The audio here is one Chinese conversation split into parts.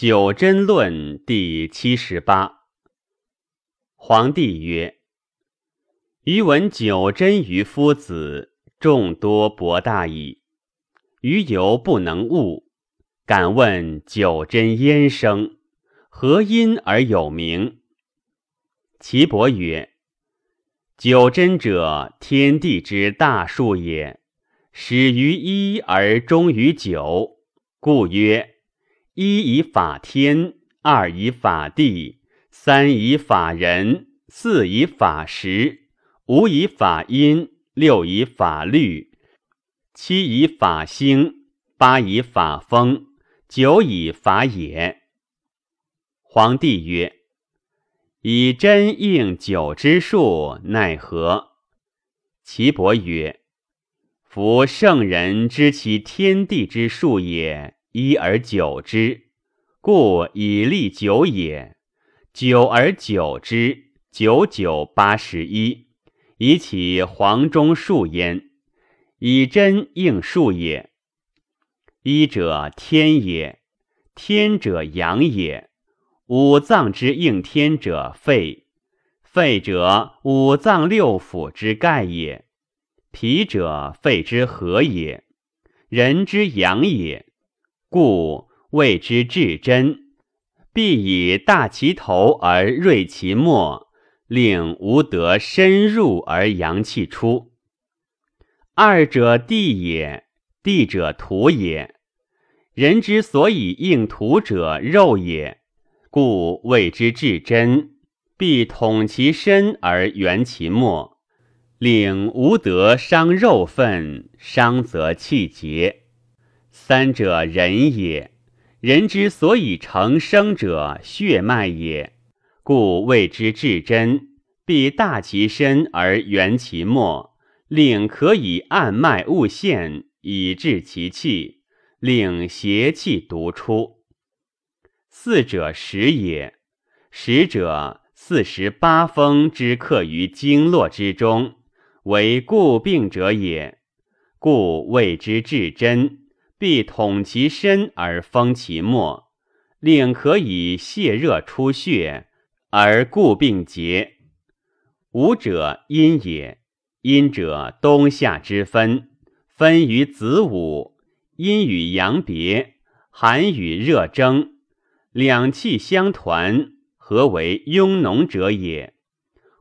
九真论第七十八。皇帝曰：“余闻九真于夫子，众多博大矣。余犹不能悟，敢问九真焉生？何因而有名？”岐伯曰：“九真者，天地之大数也，始于一而终于九，故曰。”一以法天，二以法地，三以法人，四以法时，五以法阴，六以法律，七以法星，八以法风，九以法也。皇帝曰：“以真应九之数，奈何？”岐伯曰：“夫圣人知其天地之数也。”一而久之，故以立九也；九而久之，九九八十一，以起黄中数焉。以真应数也。一者天也，天者阳也。五脏之应天者肺，肺者五脏六腑之盖也。脾者肺之和也，人之阳也。故谓之至真，必以大其头而锐其末，令无得深入而阳气出。二者地也，地者土也。人之所以应土者肉也，故谓之至真，必统其身而圆其末，令无得伤肉分，伤则气结。三者人也，人之所以成生者，血脉也，故谓之至真。必大其身而圆其末，令可以按脉物现，以治其气，令邪气独出。四者十也，十者四十八风之克于经络之中，为固病者也，故谓之至真。必统其身而封其末，令可以泄热出血而固病结。五者阴也，阴者冬夏之分，分于子午，阴与阳别，寒与热争，两气相团，何为壅农者也。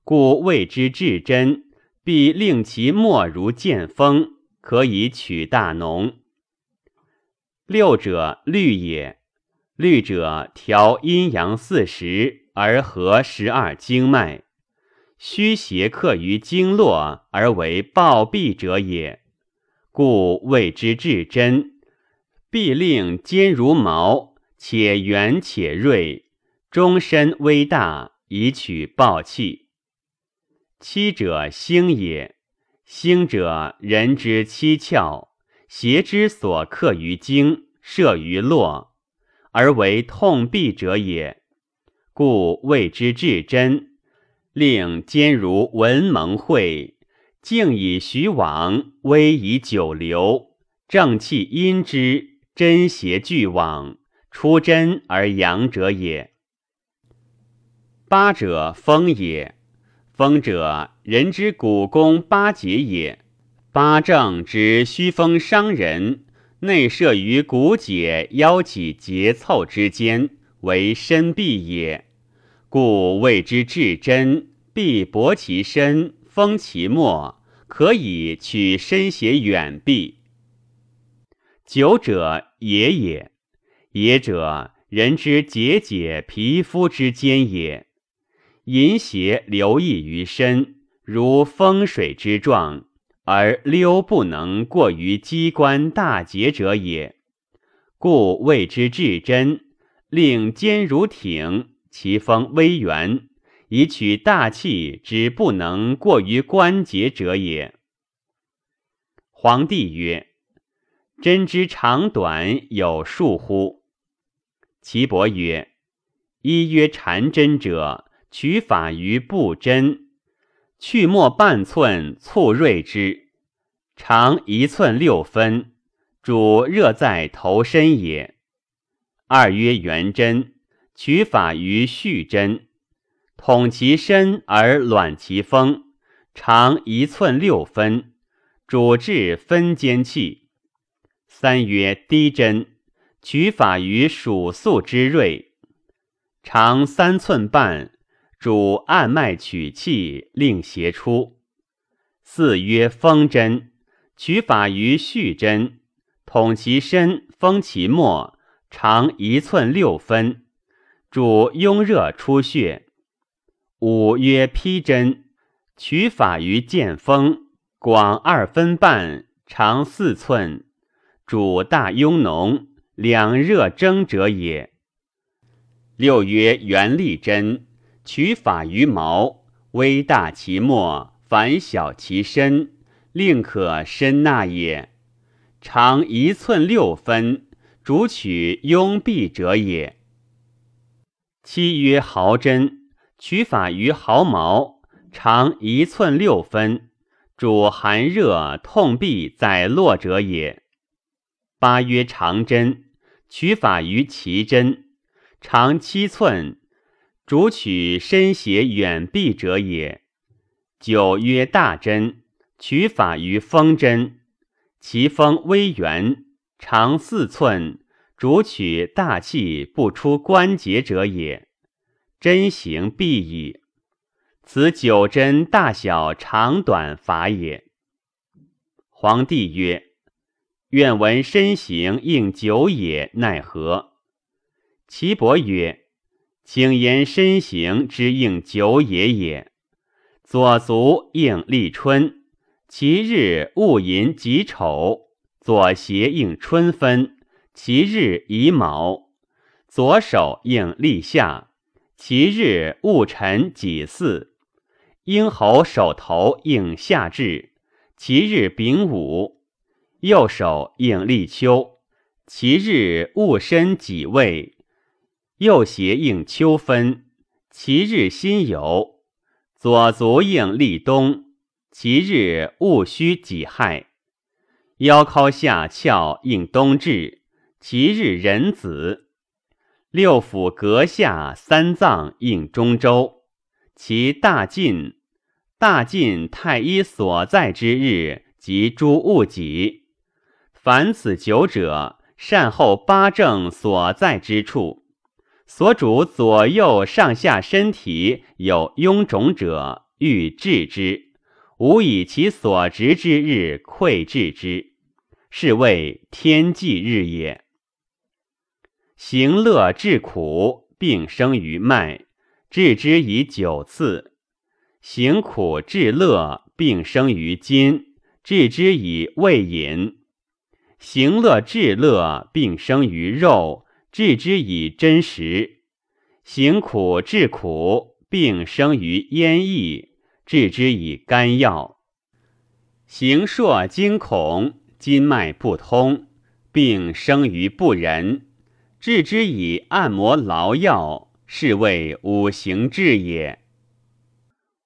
故谓之至真，必令其末如见风，可以取大农。六者律也，律者调阴阳四时而合十二经脉，虚邪克于经络而为暴毙者也。故谓之至真，必令坚如毛，且圆且锐，终身微大，以取暴气。七者星也，星者人之七窍。邪之所克于经，摄于络，而为痛痹者也。故谓之至真，令坚如文蒙会，静以徐往，威以久留，正气阴之，真邪俱往，出真而阳者也。八者风也，风者人之骨功八节也。八正之虚风伤人，内摄于骨节、腰脊节凑之间，为身闭也。故谓之至真，必薄其身，封其末，可以取身邪远避。九者也也，也者人之节解皮肤之间也。淫邪留溢于身，如风水之状。而溜不能过于机关大节者也，故谓之至真，令坚如挺，其风微圆，以取大气之不能过于关节者也。皇帝曰：“针之长短有数乎？”岐伯曰：“一曰缠针者，取法于布针。”去末半寸，促锐之，长一寸六分，主热在头身也。二曰圆针，取法于续针，统其身而卵其风，长一寸六分，主治分间气。三曰低针，取法于属素之锐，长三寸半，主按脉取气，令邪出。四曰风针，取法于续针，统其身，封其末，长一寸六分，主壅热出血。五曰披针，取法于剑锋，广二分半，长四寸。主大痈脓，两热蒸者也。六曰元力针，取法于毛，微大其末，反小其身，令可申纳也。长一寸六分，主取痈痹者也。七曰毫针，取法于毫毛，长一寸六分，主寒热痛痹在络者也。八曰长针，取法于其针，长七寸，主取身邪远避者也。九曰大针，取法于风针，其风微圆，长四寸，主取大气不出关节者也。针行必矣。此九针大小长短法也。皇帝曰。愿闻身形应久也，奈何？岐伯曰：“请言身形之应久也也。左足应立春，其日戊寅己丑；左胁应春分，其日乙卯；左手应立夏，其日戊辰己巳；鹰猴手头应夏至，其日丙午。”右手应立秋，其日戊申己未；右胁应秋分，其日辛酉；左足应立冬，其日戊戌己亥；腰尻下翘应冬至，其日壬子；六腑膈下三脏应中周，其大晋大晋太医所在之日，即诸戊己。凡此九者，善后八正所在之处，所主左右上下身体有臃肿者，欲治之，吾以其所执之日溃治之，是谓天际日也。行乐治苦，病生于脉，治之以九次；行苦治乐，病生于筋，治之以胃饮。行乐治乐，并生于肉，治之以真实；行苦治苦，病生于咽液，治之以肝药；行硕惊恐，筋脉不通，病生于不仁，治之以按摩劳药，是谓五行治也。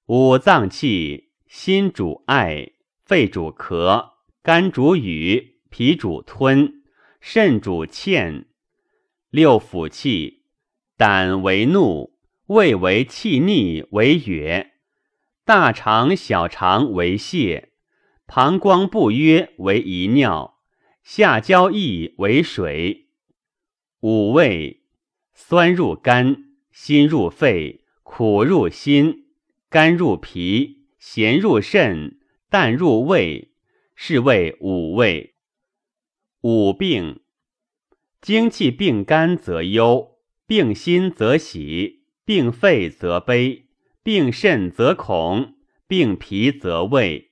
五脏气：心主爱，肺主咳，肝主语。脾主吞，肾主欠，六腑气，胆为怒，胃为气逆为哕，大肠小肠为泻，膀胱不约为遗尿，下焦易为水。五味：酸入肝，辛入肺，苦入心，甘入脾，咸入肾，淡入胃，是谓五味。五病，精气病肝则忧，病心则喜，病肺则悲，病肾则恐，病脾则畏，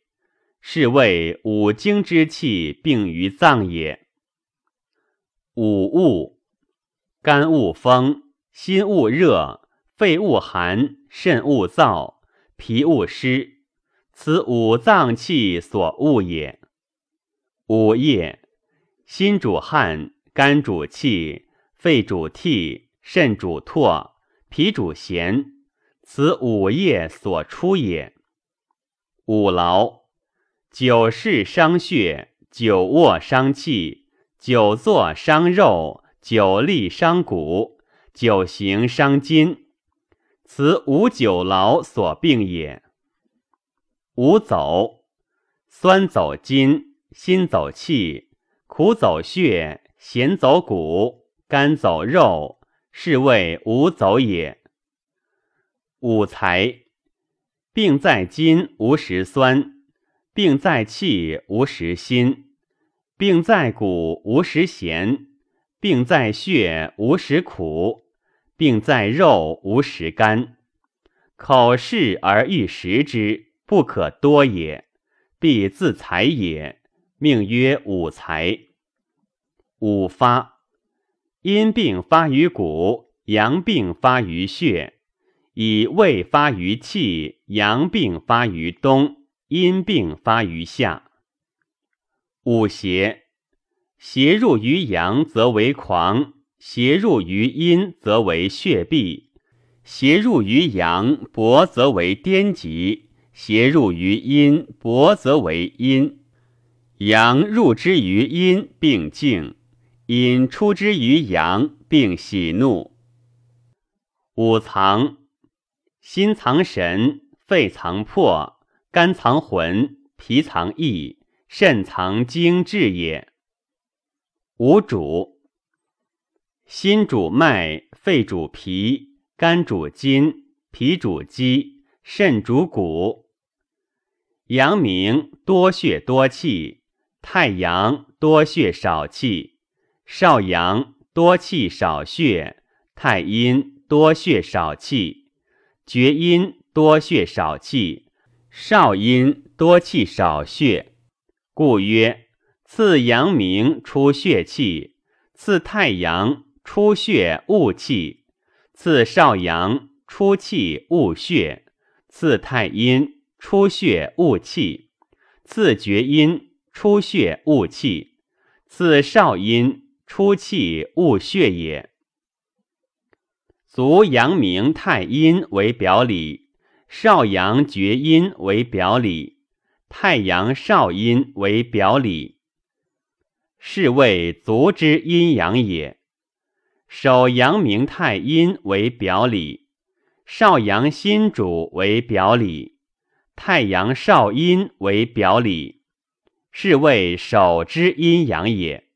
是谓五经之气病于脏也。五物，肝恶风，心恶热，肺恶寒，肾恶燥，脾恶湿，此五脏气所恶也。五液。心主汗，肝主气，肺主涕，肾主唾，脾主涎，此五液所出也。五劳：久视伤血，久卧伤气，久坐伤肉，久立伤骨，久行伤筋，此五久劳所病也。五走，酸走筋，心走气，苦走血，咸走骨，甘走肉，是谓五走也。五财，病在筋无食酸，病在气无食辛，病在骨无食咸，病在血无食苦，病在肉无食甘。口是而欲食之，不可多也，必自财也。命曰五财。五发，阴病发于骨，阳病发于血。以胃发于气，阳病发于冬，阴病发于夏。五邪，邪入于阳则为狂，邪入于阴则为血闭，邪入于阳薄则为颠疾，邪入于阴薄则为阴。阳入之于阴，病静；因出之于阳，并喜怒。五藏。心藏神，肺藏魄，肝藏魂，脾藏意，肾藏精志也。五主：心主脉，肺主皮，肝主筋，脾主肌，肾主骨。阳明多血多气，太阳多血少气，少阳多气少血，太阴多血少气。厥阴多血少气，少阴多气少血，故曰：次阳明出血气，次太阳出血误气，次少阳出气误血，次太阴出血误气，次厥阴出血误气，次少阴出气勿血也。足阳明太阴为表里，少阳厥阴为表里，太阳少阴为表里，是谓足之阴阳也。手阳明太阴为表里，少阳心主为表里，太阳少阴为表里，是谓手之阴阳也。